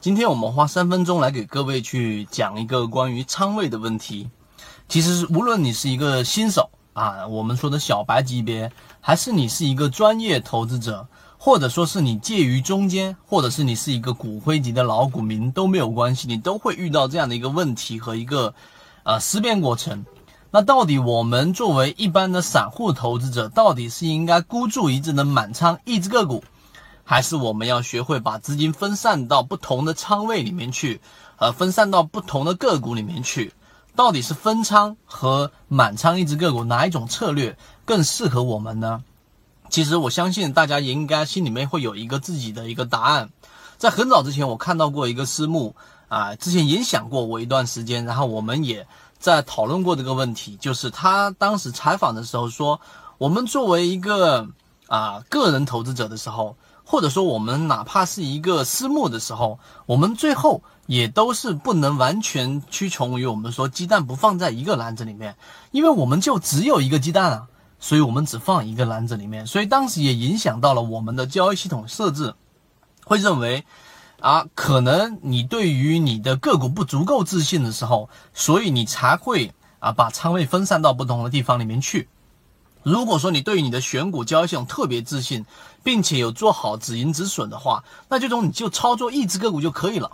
今天我们花三分钟来给各位去讲一个关于仓位的问题。其实无论你是一个新手啊，我们说的小白级别，还是你是一个专业投资者，或者说是你介于中间，或者是你是一个骨灰级的老股民都没有关系，你都会遇到这样的一个问题和一个呃思辨过程。那到底我们作为一般的散户投资者，到底是应该孤注一掷的满仓一只个股？还是我们要学会把资金分散到不同的仓位里面去，呃，分散到不同的个股里面去。到底是分仓和满仓一只个股哪一种策略更适合我们呢？其实我相信大家也应该心里面会有一个自己的一个答案。在很早之前，我看到过一个私募啊，之前影响过我一段时间，然后我们也在讨论过这个问题，就是他当时采访的时候说，我们作为一个啊个人投资者的时候。或者说，我们哪怕是一个私募的时候，我们最后也都是不能完全屈从于我们说鸡蛋不放在一个篮子里面，因为我们就只有一个鸡蛋啊，所以我们只放一个篮子里面，所以当时也影响到了我们的交易系统设置，会认为啊，可能你对于你的个股不足够自信的时候，所以你才会啊把仓位分散到不同的地方里面去。如果说你对于你的选股交易系统特别自信，并且有做好止盈止损的话，那这种你就操作一只个股就可以了。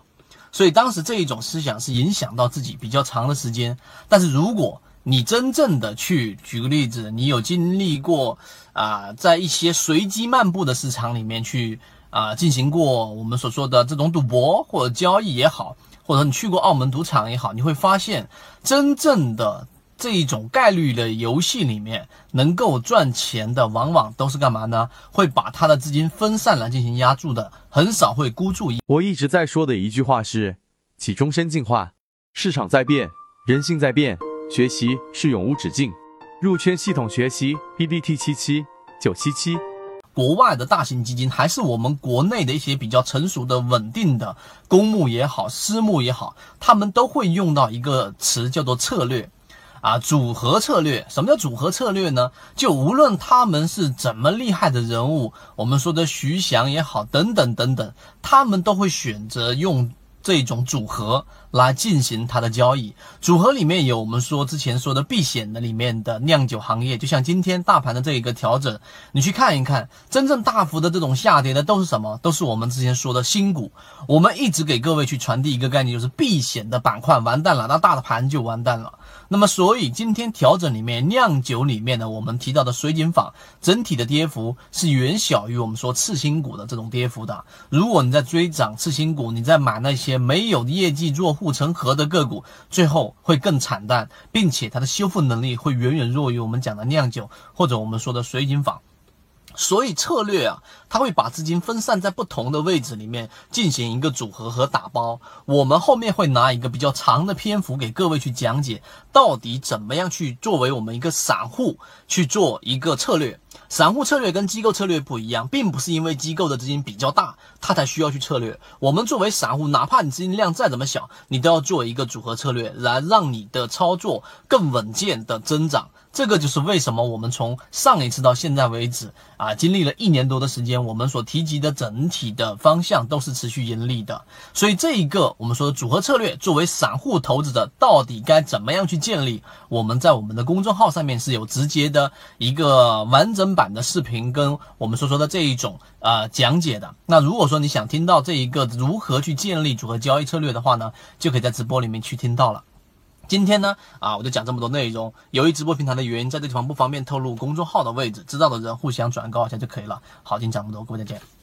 所以当时这一种思想是影响到自己比较长的时间。但是如果你真正的去举个例子，你有经历过啊，在一些随机漫步的市场里面去啊进行过我们所说的这种赌博或者交易也好，或者你去过澳门赌场也好，你会发现真正的。这一种概率的游戏里面，能够赚钱的，往往都是干嘛呢？会把他的资金分散来进行压注的，很少会孤注一。我一直在说的一句话是：起终身进化，市场在变，人性在变，学习是永无止境。入圈系统学习，B B T 七七九七七。国外的大型基金，还是我们国内的一些比较成熟的、稳定的公募也好、私募也好，他们都会用到一个词，叫做策略。啊，组合策略，什么叫组合策略呢？就无论他们是怎么厉害的人物，我们说的徐翔也好，等等等等，他们都会选择用。这种组合来进行它的交易，组合里面有我们说之前说的避险的里面的酿酒行业，就像今天大盘的这一个调整，你去看一看，真正大幅的这种下跌的都是什么？都是我们之前说的新股。我们一直给各位去传递一个概念，就是避险的板块完蛋了，那大的盘就完蛋了。那么所以今天调整里面酿酒里面的我们提到的水井坊整体的跌幅是远小于我们说次新股的这种跌幅的。如果你在追涨次新股，你在买那些。没有业绩做护城河的个股，最后会更惨淡，并且它的修复能力会远远弱于我们讲的酿酒或者我们说的水井坊。所以策略啊，它会把资金分散在不同的位置里面进行一个组合和打包。我们后面会拿一个比较长的篇幅给各位去讲解，到底怎么样去作为我们一个散户去做一个策略。散户策略跟机构策略不一样，并不是因为机构的资金比较大，它才需要去策略。我们作为散户，哪怕你资金量再怎么小，你都要做一个组合策略，来让你的操作更稳健的增长。这个就是为什么我们从上一次到现在为止啊，经历了一年多的时间，我们所提及的整体的方向都是持续盈利的。所以这一个我们说的组合策略，作为散户投资者，到底该怎么样去建立？我们在我们的公众号上面是有直接的一个完整版的视频，跟我们所说的这一种呃讲解的。那如果说你想听到这一个如何去建立组合交易策略的话呢，就可以在直播里面去听到了。今天呢，啊，我就讲这么多内容。由于直播平台的原因，在这地方不方便透露公众号的位置，知道的人互相转告一下就可以了。好，今天讲这么多，各位再见。